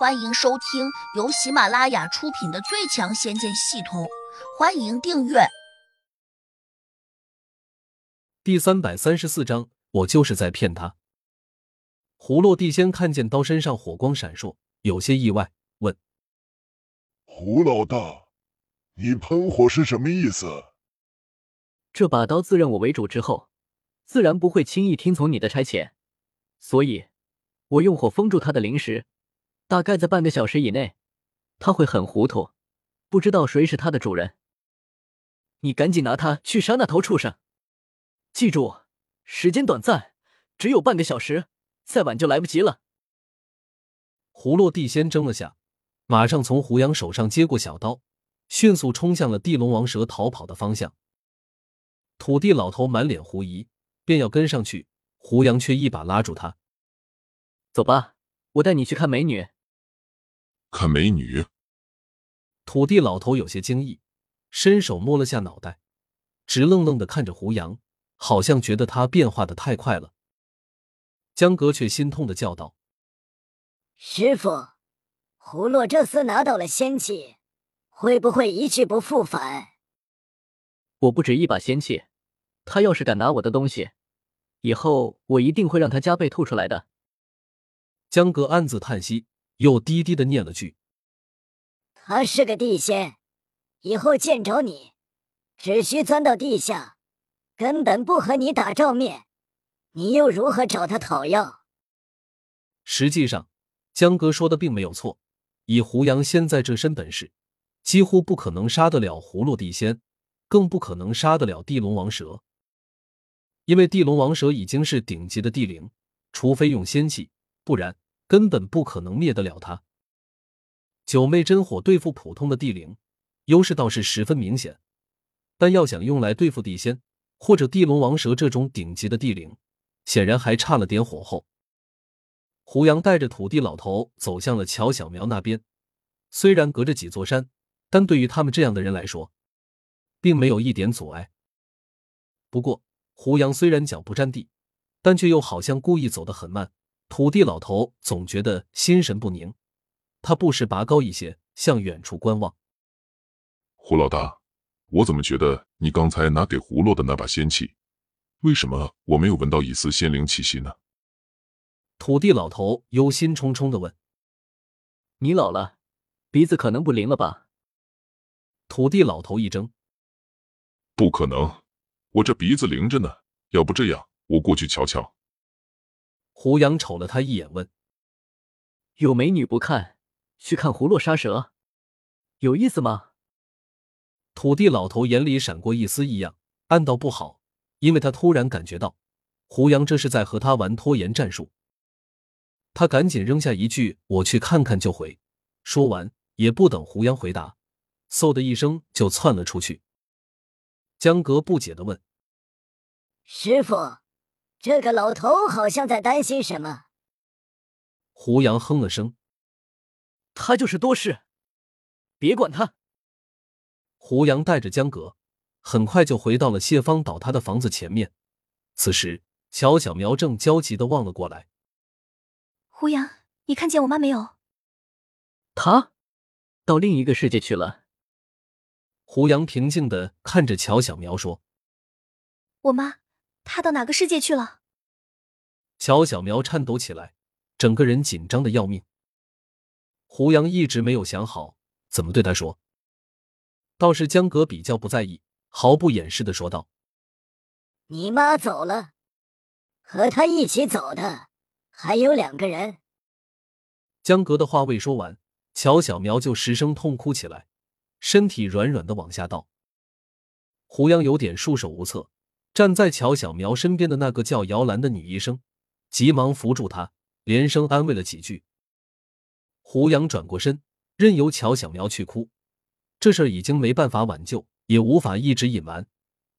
欢迎收听由喜马拉雅出品的《最强仙剑系统》，欢迎订阅。第三百三十四章，我就是在骗他。胡落地仙看见刀身上火光闪烁，有些意外，问：“胡老大，你喷火是什么意思？”这把刀自认我为主之后，自然不会轻易听从你的差遣，所以，我用火封住他的灵石。大概在半个小时以内，他会很糊涂，不知道谁是他的主人。你赶紧拿他去杀那头畜生！记住，时间短暂，只有半个小时，再晚就来不及了。胡落地先怔了下，马上从胡杨手上接过小刀，迅速冲向了地龙王蛇逃跑的方向。土地老头满脸狐疑，便要跟上去，胡杨却一把拉住他：“走吧，我带你去看美女。”看美女，土地老头有些惊异，伸手摸了下脑袋，直愣愣的看着胡杨，好像觉得他变化的太快了。江格却心痛的叫道：“师傅，胡洛这厮拿到了仙器，会不会一去不复返？”我不止一把仙器，他要是敢拿我的东西，以后我一定会让他加倍吐出来的。江格暗自叹息。又低低的念了句：“他是个地仙，以后见着你，只需钻到地下，根本不和你打照面，你又如何找他讨要？”实际上，江哥说的并没有错。以胡杨现在这身本事，几乎不可能杀得了葫芦地仙，更不可能杀得了地龙王蛇。因为地龙王蛇已经是顶级的地灵，除非用仙气，不然。根本不可能灭得了他。九妹真火对付普通的地灵，优势倒是十分明显，但要想用来对付地仙或者地龙王蛇这种顶级的地灵，显然还差了点火候。胡杨带着土地老头走向了乔小苗那边，虽然隔着几座山，但对于他们这样的人来说，并没有一点阻碍。不过，胡杨虽然脚不沾地，但却又好像故意走得很慢。土地老头总觉得心神不宁，他不时拔高一些，向远处观望。胡老大，我怎么觉得你刚才拿给胡洛的那把仙器，为什么我没有闻到一丝仙灵气息呢？土地老头忧心忡忡的问：“你老了，鼻子可能不灵了吧？”土地老头一怔：“不可能，我这鼻子灵着呢。要不这样，我过去瞧瞧。”胡杨瞅了他一眼，问：“有美女不看，去看葫芦杀蛇，有意思吗？”土地老头眼里闪过一丝异样，暗道不好，因为他突然感觉到胡杨这是在和他玩拖延战术。他赶紧扔下一句“我去看看就回”，说完也不等胡杨回答，嗖的一声就窜了出去。江格不解的问：“师傅。”这个老头好像在担心什么。胡杨哼了声：“他就是多事，别管他。”胡杨带着江格，很快就回到了谢芳倒塌的房子前面。此时，乔小苗正焦急的望了过来：“胡杨，你看见我妈没有？”她到另一个世界去了。胡杨平静的看着乔小苗说：“我妈。”他到哪个世界去了？乔小苗颤抖起来，整个人紧张的要命。胡杨一直没有想好怎么对他说，倒是江格比较不在意，毫不掩饰的说道：“你妈走了，和他一起走的还有两个人。”江格的话未说完，乔小苗就失声痛哭起来，身体软软的往下倒。胡杨有点束手无策。站在乔小苗身边的那个叫姚兰的女医生，急忙扶住她，连声安慰了几句。胡杨转过身，任由乔小苗去哭。这事儿已经没办法挽救，也无法一直隐瞒。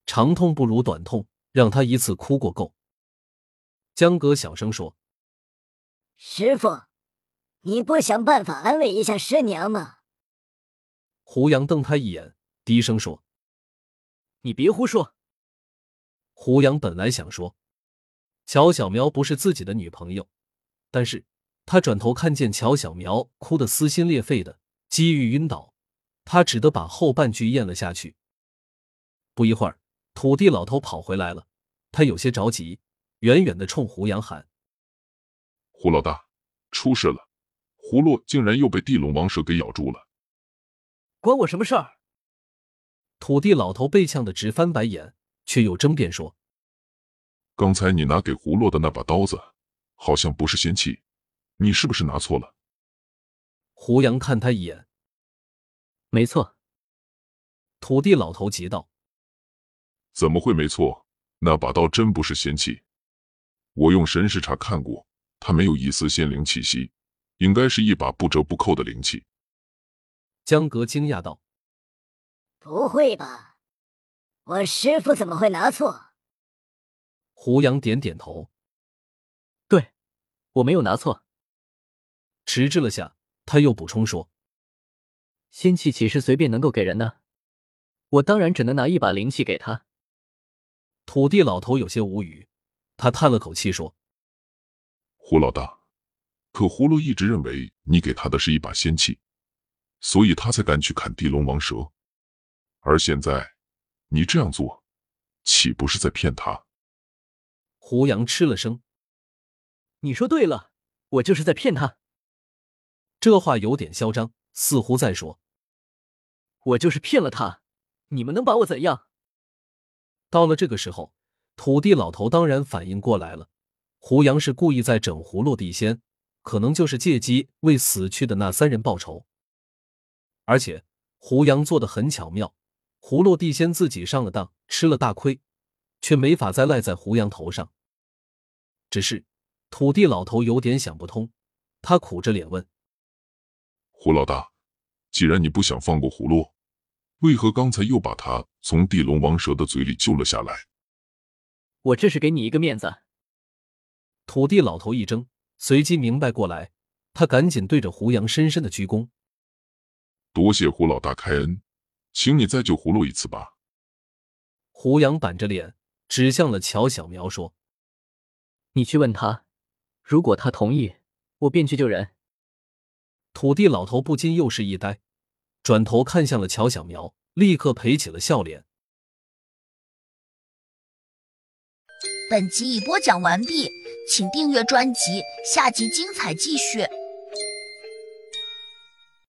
长痛不如短痛，让他一次哭过够。江哥小声说：“师傅，你不想办法安慰一下师娘吗？”胡杨瞪他一眼，低声说：“你别胡说。”胡杨本来想说，乔小苗不是自己的女朋友，但是他转头看见乔小苗哭得撕心裂肺的，几欲晕倒，他只得把后半句咽了下去。不一会儿，土地老头跑回来了，他有些着急，远远的冲胡杨喊：“胡老大，出事了！葫芦竟然又被地龙王蛇给咬住了！”关我什么事儿？土地老头被呛得直翻白眼，却又争辩说：“刚才你拿给胡洛的那把刀子，好像不是仙器，你是不是拿错了？”胡杨看他一眼，没错。土地老头急道：“怎么会没错？那把刀真不是仙器，我用神识查看过，它没有一丝仙灵气息，应该是一把不折不扣的灵器。”江格惊讶道：“不会吧？我师傅怎么会拿错？”胡杨点点头：“对，我没有拿错。”迟滞了下，他又补充说：“仙器岂是随便能够给人的？我当然只能拿一把灵气给他。”土地老头有些无语，他叹了口气说：“胡老大，可葫芦一直认为你给他的是一把仙器。”所以他才敢去砍地龙王蛇，而现在你这样做，岂不是在骗他？胡杨吃了声：“你说对了，我就是在骗他。”这话有点嚣张，似乎在说：“我就是骗了他，你们能把我怎样？”到了这个时候，土地老头当然反应过来了，胡杨是故意在整葫芦地仙，可能就是借机为死去的那三人报仇。而且胡杨做的很巧妙，葫芦地仙自己上了当，吃了大亏，却没法再赖在胡杨头上。只是土地老头有点想不通，他苦着脸问：“胡老大，既然你不想放过葫芦，为何刚才又把他从地龙王蛇的嘴里救了下来？”我这是给你一个面子。土地老头一怔，随即明白过来，他赶紧对着胡杨深深的鞠躬。多谢胡老大开恩，请你再救葫芦一次吧。胡杨板着脸指向了乔小苗，说：“你去问他，如果他同意，我便去救人。”土地老头不禁又是一呆，转头看向了乔小苗，立刻赔起了笑脸。本集已播讲完毕，请订阅专辑，下集精彩继续。